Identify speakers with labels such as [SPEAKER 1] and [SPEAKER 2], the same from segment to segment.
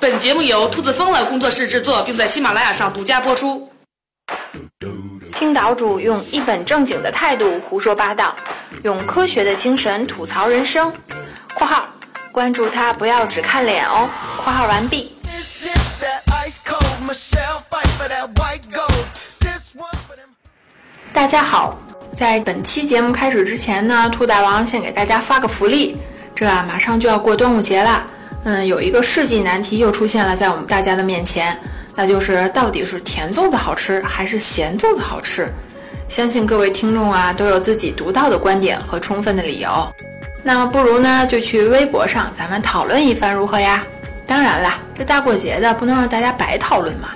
[SPEAKER 1] 本节目由兔子疯了工作室制作，并在喜马拉雅上独家播出。
[SPEAKER 2] 听岛主用一本正经的态度胡说八道，用科学的精神吐槽人生。（括号关注他，不要只看脸哦。）（括号完毕。）大家好，在本期节目开始之前呢，兔大王先给大家发个福利。这啊，马上就要过端午节了。嗯，有一个世纪难题又出现了在我们大家的面前，那就是到底是甜粽子好吃还是咸粽子好吃？相信各位听众啊都有自己独到的观点和充分的理由。那么不如呢就去微博上咱们讨论一番如何呀？当然啦，这大过节的不能让大家白讨论嘛。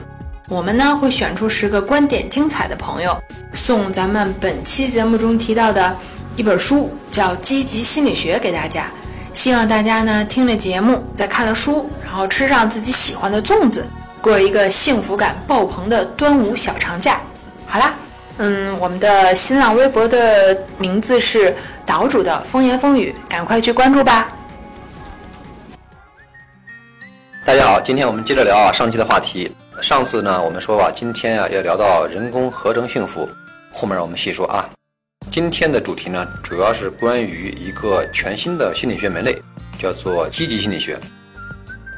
[SPEAKER 2] 我们呢会选出十个观点精彩的朋友，送咱们本期节目中提到的一本书，叫《积极心理学》给大家。希望大家呢听了节目，再看了书，然后吃上自己喜欢的粽子，过一个幸福感爆棚的端午小长假。好啦，嗯，我们的新浪微博的名字是岛主的风言风语，赶快去关注吧。
[SPEAKER 3] 大家好，今天我们接着聊啊上期的话题。上次呢我们说吧，今天啊要聊到人工合成幸福，后面我们细说啊。今天的主题呢，主要是关于一个全新的心理学门类，叫做积极心理学。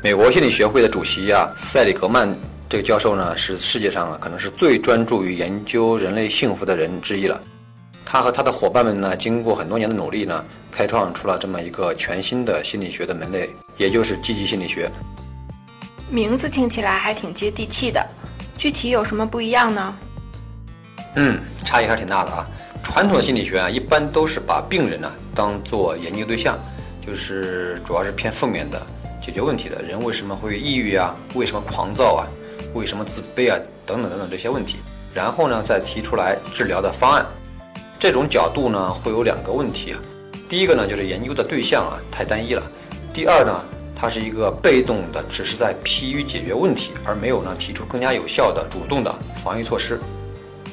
[SPEAKER 3] 美国心理学会的主席啊，塞里格曼这个教授呢，是世界上啊可能是最专注于研究人类幸福的人之一了。他和他的伙伴们呢，经过很多年的努力呢，开创出了这么一个全新的心理学的门类，也就是积极心理学。
[SPEAKER 2] 名字听起来还挺接地气的，具体有什么不一样呢？
[SPEAKER 3] 嗯，差异还是挺大的啊。传统的心理学啊，一般都是把病人呢当做研究对象，就是主要是偏负面的解决问题的人为什么会抑郁啊？为什么狂躁啊？为什么自卑啊？等等等等这些问题，然后呢再提出来治疗的方案。这种角度呢会有两个问题啊，第一个呢就是研究的对象啊太单一了，第二呢它是一个被动的，只是在疲于解决问题，而没有呢提出更加有效的主动的防御措施。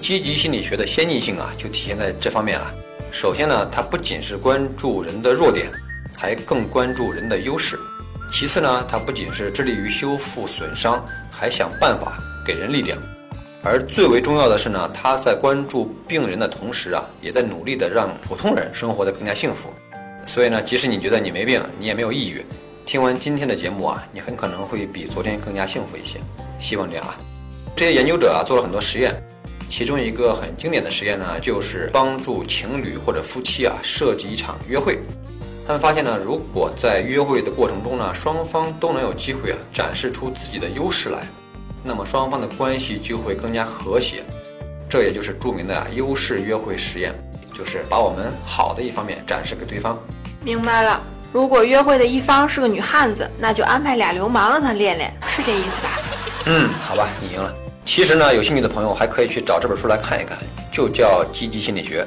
[SPEAKER 3] 积极心理学的先进性啊，就体现在这方面了。首先呢，它不仅是关注人的弱点，还更关注人的优势。其次呢，它不仅是致力于修复损伤，还想办法给人力量。而最为重要的是呢，他在关注病人的同时啊，也在努力的让普通人生活的更加幸福。所以呢，即使你觉得你没病，你也没有抑郁，听完今天的节目啊，你很可能会比昨天更加幸福一些。希望这样啊。这些研究者啊，做了很多实验。其中一个很经典的实验呢，就是帮助情侣或者夫妻啊设计一场约会。他们发现呢，如果在约会的过程中呢，双方都能有机会啊展示出自己的优势来，那么双方的关系就会更加和谐。这也就是著名的优势约会实验，就是把我们好的一方面展示给对方。
[SPEAKER 2] 明白了，如果约会的一方是个女汉子，那就安排俩流氓让她练练，是这意思吧？
[SPEAKER 3] 嗯，好吧，你赢了。其实呢，有兴趣的朋友还可以去找这本书来看一看，就叫《积极心理学》。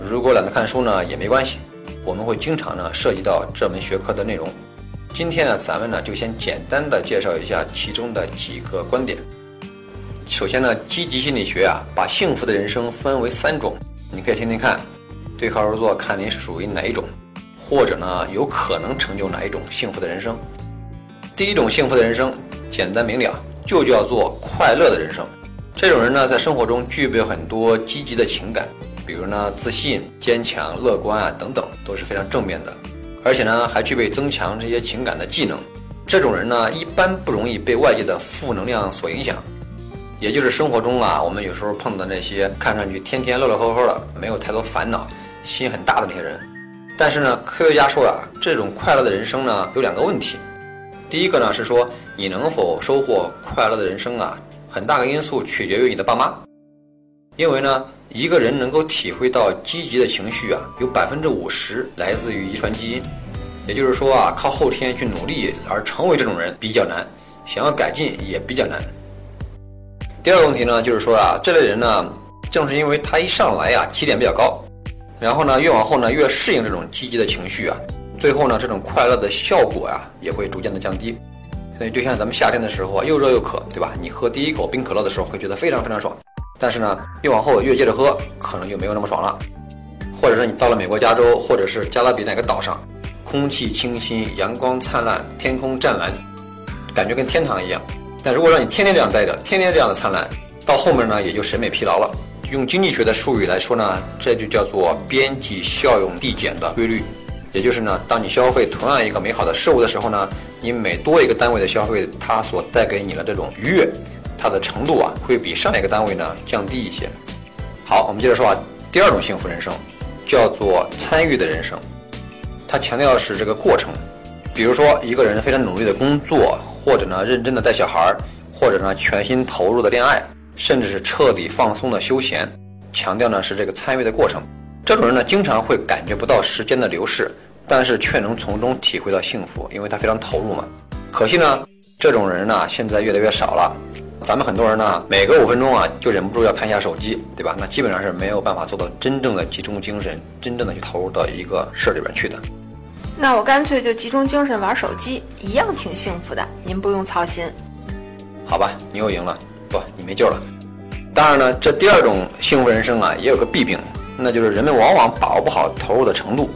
[SPEAKER 3] 如果懒得看书呢，也没关系，我们会经常呢涉及到这门学科的内容。今天呢，咱们呢就先简单的介绍一下其中的几个观点。首先呢，积极心理学啊，把幸福的人生分为三种，你可以听听看，对号入座，看您属于哪一种，或者呢有可能成就哪一种幸福的人生。第一种幸福的人生，简单明了。就叫做快乐的人生。这种人呢，在生活中具备很多积极的情感，比如呢，自信、坚强、乐观啊等等，都是非常正面的。而且呢，还具备增强这些情感的技能。这种人呢，一般不容易被外界的负能量所影响。也就是生活中啊，我们有时候碰到那些看上去天天乐乐呵呵的，没有太多烦恼、心很大的那些人。但是呢，科学家说啊，这种快乐的人生呢，有两个问题。第一个呢是说，你能否收获快乐的人生啊？很大个因素取决于你的爸妈，因为呢，一个人能够体会到积极的情绪啊，有百分之五十来自于遗传基因，也就是说啊，靠后天去努力而成为这种人比较难，想要改进也比较难。第二个问题呢，就是说啊，这类人呢，正是因为他一上来呀起点比较高，然后呢，越往后呢越适应这种积极的情绪啊。最后呢，这种快乐的效果呀，也会逐渐的降低。所以就像咱们夏天的时候啊，又热又渴，对吧？你喝第一口冰可乐的时候，会觉得非常非常爽。但是呢，越往后越接着喝，可能就没有那么爽了。或者是你到了美国加州，或者是加勒比哪个岛上，空气清新，阳光灿烂，天空湛蓝，感觉跟天堂一样。但如果让你天天这样待着，天天这样的灿烂，到后面呢也就审美疲劳了。用经济学的术语来说呢，这就叫做边际效用递减的规律。也就是呢，当你消费同样一个美好的事物的时候呢，你每多一个单位的消费，它所带给你的这种愉悦，它的程度啊，会比上一个单位呢降低一些。好，我们接着说啊，第二种幸福人生叫做参与的人生，它强调的是这个过程。比如说，一个人非常努力的工作，或者呢认真的带小孩，或者呢全心投入的恋爱。甚至是彻底放松的休闲，强调呢是这个参与的过程。这种人呢，经常会感觉不到时间的流逝，但是却能从中体会到幸福，因为他非常投入嘛。可惜呢，这种人呢现在越来越少了。咱们很多人呢，每隔五分钟啊就忍不住要看一下手机，对吧？那基本上是没有办法做到真正的集中精神，真正的去投入到一个事儿里边去的。
[SPEAKER 2] 那我干脆就集中精神玩手机，一样挺幸福的，您不用操心。
[SPEAKER 3] 好吧，你又赢了。不，你没救了。当然呢，这第二种幸福人生啊，也有个弊病，那就是人们往往把握不好投入的程度，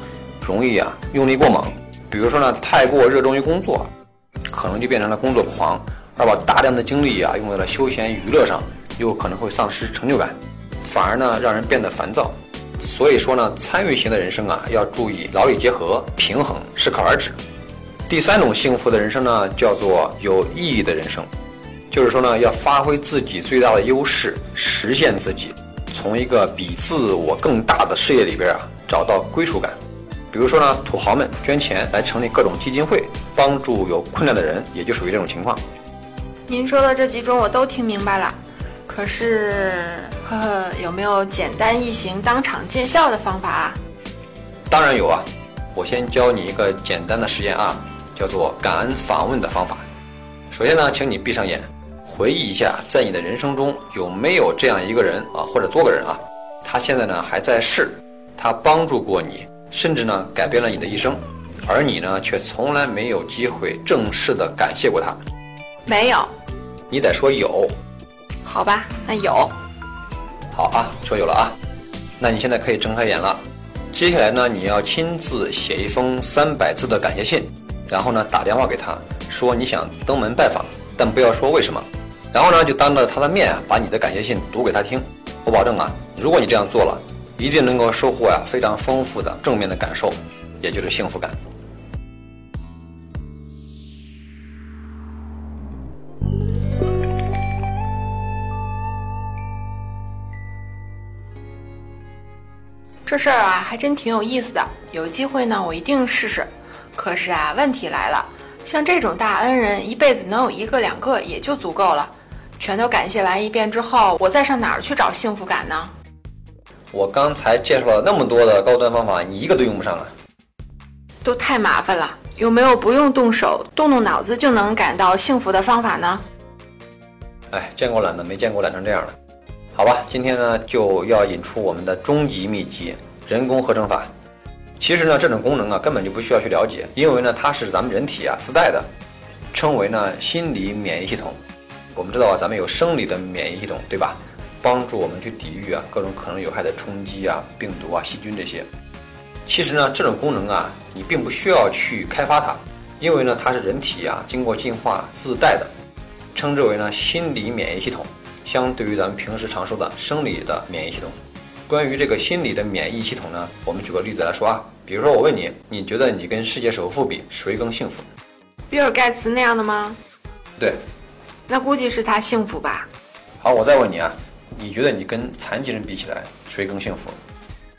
[SPEAKER 3] 容易啊用力过猛。比如说呢，太过热衷于工作，可能就变成了工作狂，而把大量的精力啊用在了休闲娱乐上，又可能会丧失成就感，反而呢让人变得烦躁。所以说呢，参与型的人生啊，要注意劳逸结合，平衡适可而止。第三种幸福的人生呢，叫做有意义的人生。就是说呢，要发挥自己最大的优势，实现自己，从一个比自我更大的事业里边啊，找到归属感。比如说呢，土豪们捐钱来成立各种基金会，帮助有困难的人，也就属于这种情况。
[SPEAKER 2] 您说的这几种我都听明白了，可是，呵呵，有没有简单易行、当场见效的方法啊？
[SPEAKER 3] 当然有啊，我先教你一个简单的实验啊，叫做感恩访问的方法。首先呢，请你闭上眼。回忆一下，在你的人生中有没有这样一个人啊，或者多个人啊？他现在呢还在世，他帮助过你，甚至呢改变了你的一生，而你呢却从来没有机会正式的感谢过他。
[SPEAKER 2] 没有，
[SPEAKER 3] 你得说有。
[SPEAKER 2] 好吧，那有。
[SPEAKER 3] 好啊，说有了啊，那你现在可以睁开眼了。接下来呢，你要亲自写一封三百字的感谢信，然后呢打电话给他，说你想登门拜访，但不要说为什么。然后呢，就当着他的面啊，把你的感谢信读给他听。我保证啊，如果你这样做了，一定能够收获呀非常丰富的正面的感受，也就是幸福感。
[SPEAKER 2] 这事儿啊，还真挺有意思的。有机会呢，我一定试试。可是啊，问题来了，像这种大恩人，一辈子能有一个两个也就足够了。全都感谢完一遍之后，我再上哪儿去找幸福感呢？
[SPEAKER 3] 我刚才介绍了那么多的高端方法，你一个都用不上啊！
[SPEAKER 2] 都太麻烦了，有没有不用动手、动动脑子就能感到幸福的方法呢？
[SPEAKER 3] 哎，见过懒的，没见过懒成这样的。好吧，今天呢就要引出我们的终极秘籍——人工合成法。其实呢，这种功能啊根本就不需要去了解，因为呢它是咱们人体啊自带的，称为呢心理免疫系统。我们知道啊，咱们有生理的免疫系统，对吧？帮助我们去抵御啊各种可能有害的冲击啊、病毒啊、细菌这些。其实呢，这种功能啊，你并不需要去开发它，因为呢，它是人体啊经过进化自带的，称之为呢心理免疫系统，相对于咱们平时常说的生理的免疫系统。关于这个心理的免疫系统呢，我们举个例子来说啊，比如说我问你，你觉得你跟世界首富比，谁更幸福？
[SPEAKER 2] 比尔盖茨那样的吗？
[SPEAKER 3] 对。
[SPEAKER 2] 那估计是他幸福吧。
[SPEAKER 3] 好，我再问你啊，你觉得你跟残疾人比起来，谁更幸福？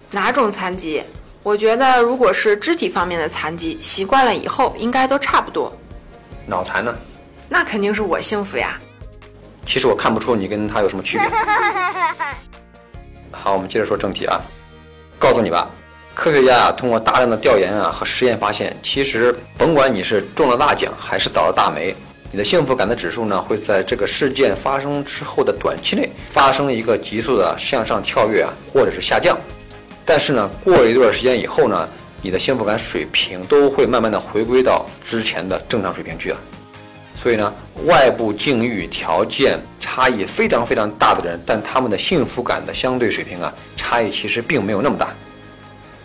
[SPEAKER 2] 哪种残疾？我觉得如果是肢体方面的残疾，习惯了以后应该都差不多。
[SPEAKER 3] 脑残呢？
[SPEAKER 2] 那肯定是我幸福呀。
[SPEAKER 3] 其实我看不出你跟他有什么区别。好，我们接着说正题啊。告诉你吧，科学家啊通过大量的调研啊和实验发现，其实甭管你是中了大奖还是倒了大霉。你的幸福感的指数呢，会在这个事件发生之后的短期内发生一个急速的向上跳跃啊，或者是下降。但是呢，过一段时间以后呢，你的幸福感水平都会慢慢的回归到之前的正常水平去啊。所以呢，外部境遇条件差异非常非常大的人，但他们的幸福感的相对水平啊，差异其实并没有那么大。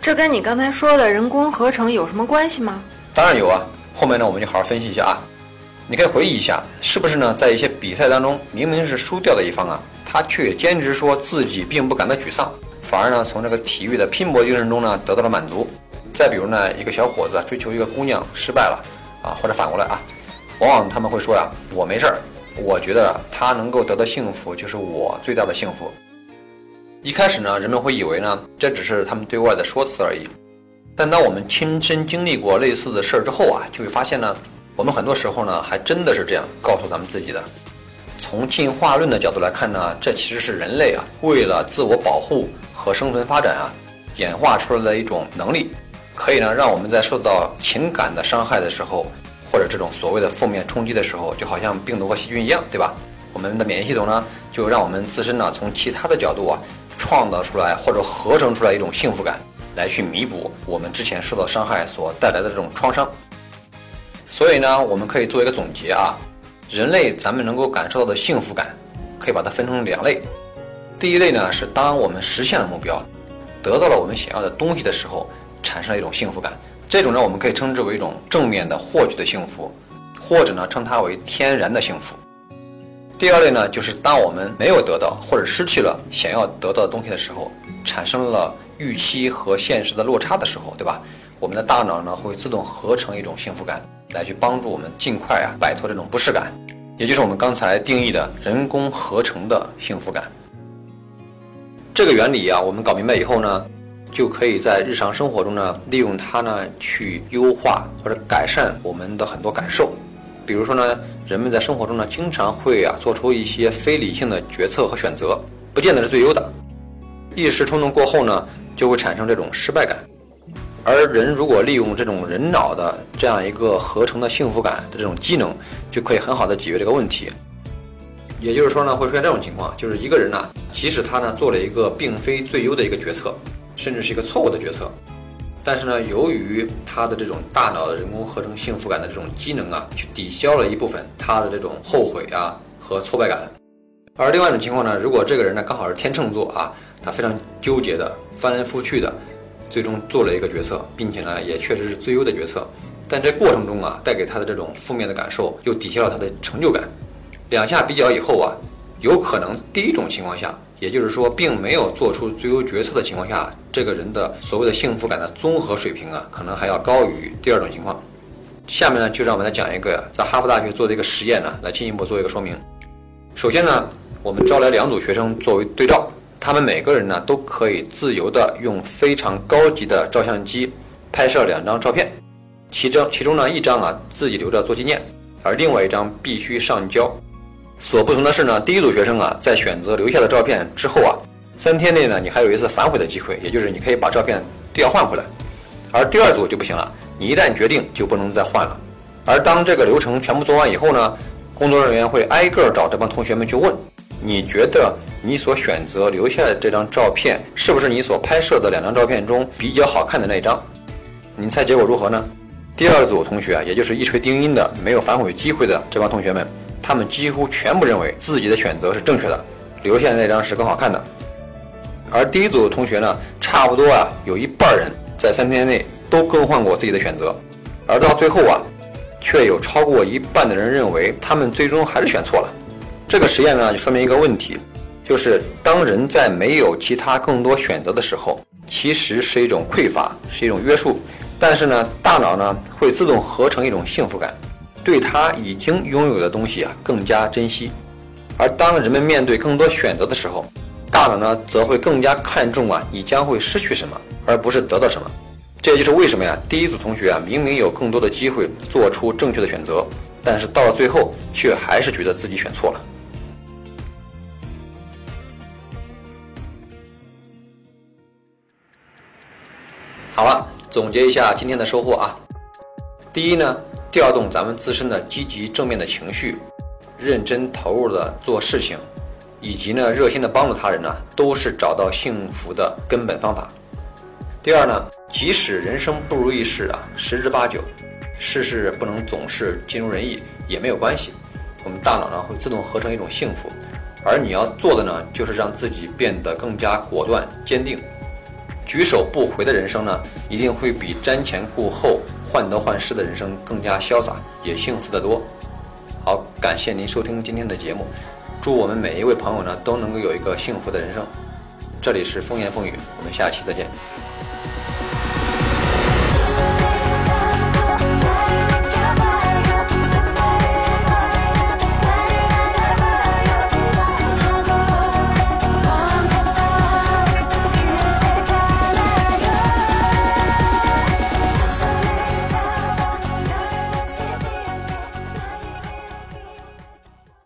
[SPEAKER 2] 这跟你刚才说的人工合成有什么关系吗？
[SPEAKER 3] 当然有啊，后面呢我们就好好分析一下啊。你可以回忆一下，是不是呢？在一些比赛当中，明明是输掉的一方啊，他却坚持说自己并不感到沮丧，反而呢从这个体育的拼搏精神中呢得到了满足。再比如呢，一个小伙子追求一个姑娘失败了啊，或者反过来啊，往往他们会说呀，我没事儿，我觉得他能够得到幸福就是我最大的幸福。一开始呢，人们会以为呢这只是他们对外的说辞而已，但当我们亲身经历过类似的事儿之后啊，就会发现呢。我们很多时候呢，还真的是这样告诉咱们自己的。从进化论的角度来看呢，这其实是人类啊，为了自我保护和生存发展啊，演化出来的一种能力，可以呢让我们在受到情感的伤害的时候，或者这种所谓的负面冲击的时候，就好像病毒和细菌一样，对吧？我们的免疫系统呢，就让我们自身呢，从其他的角度啊，创造出来或者合成出来一种幸福感，来去弥补我们之前受到伤害所带来的这种创伤。所以呢，我们可以做一个总结啊，人类咱们能够感受到的幸福感，可以把它分成两类。第一类呢，是当我们实现了目标，得到了我们想要的东西的时候，产生了一种幸福感。这种呢，我们可以称之为一种正面的获取的幸福，或者呢，称它为天然的幸福。第二类呢，就是当我们没有得到或者失去了想要得到的东西的时候，产生了预期和现实的落差的时候，对吧？我们的大脑呢，会自动合成一种幸福感。来去帮助我们尽快啊摆脱这种不适感，也就是我们刚才定义的人工合成的幸福感。这个原理啊，我们搞明白以后呢，就可以在日常生活中呢利用它呢去优化或者改善我们的很多感受。比如说呢，人们在生活中呢经常会啊做出一些非理性的决策和选择，不见得是最优的。一时冲动过后呢，就会产生这种失败感。而人如果利用这种人脑的这样一个合成的幸福感的这种机能，就可以很好的解决这个问题。也就是说呢，会出现这种情况，就是一个人呢，即使他呢做了一个并非最优的一个决策，甚至是一个错误的决策，但是呢，由于他的这种大脑的人工合成幸福感的这种机能啊，去抵消了一部分他的这种后悔啊和挫败感。而另外一种情况呢，如果这个人呢刚好是天秤座啊，他非常纠结的，翻来覆去的。最终做了一个决策，并且呢，也确实是最优的决策，但这过程中啊，带给他的这种负面的感受，又抵消了他的成就感。两下比较以后啊，有可能第一种情况下，也就是说，并没有做出最优决策的情况下，这个人的所谓的幸福感的综合水平啊，可能还要高于第二种情况。下面呢，就让我们来讲一个在哈佛大学做的一个实验呢，来进一步做一个说明。首先呢，我们招来两组学生作为对照。他们每个人呢都可以自由的用非常高级的照相机拍摄两张照片，其中其中呢一张啊自己留着做纪念，而另外一张必须上交。所不同的是呢，第一组学生啊在选择留下的照片之后啊，三天内呢你还有一次反悔的机会，也就是你可以把照片调换回来。而第二组就不行了，你一旦决定就不能再换了。而当这个流程全部做完以后呢，工作人员会挨个找这帮同学们去问。你觉得你所选择留下的这张照片，是不是你所拍摄的两张照片中比较好看的那一张？你猜结果如何呢？第二组同学，也就是一锤定音的、没有反悔机会的这帮同学们，他们几乎全部认为自己的选择是正确的，留下的那张是更好看的。而第一组同学呢，差不多啊，有一半人在三天内都更换过自己的选择，而到最后啊，却有超过一半的人认为他们最终还是选错了。这个实验呢，就说明一个问题，就是当人在没有其他更多选择的时候，其实是一种匮乏，是一种约束。但是呢，大脑呢会自动合成一种幸福感，对他已经拥有的东西啊更加珍惜。而当人们面对更多选择的时候，大脑呢则会更加看重啊你将会失去什么，而不是得到什么。这也就是为什么呀，第一组同学啊明明有更多的机会做出正确的选择，但是到了最后却还是觉得自己选错了。好了，总结一下今天的收获啊。第一呢，调动咱们自身的积极正面的情绪，认真投入的做事情，以及呢热心的帮助他人呢，都是找到幸福的根本方法。第二呢，即使人生不如意事啊十之八九，事事不能总是尽如人意也没有关系，我们大脑呢会自动合成一种幸福，而你要做的呢，就是让自己变得更加果断坚定。举手不回的人生呢，一定会比瞻前顾后、患得患失的人生更加潇洒，也幸福得多。好，感谢您收听今天的节目，祝我们每一位朋友呢都能够有一个幸福的人生。这里是风言风语，我们下期再见。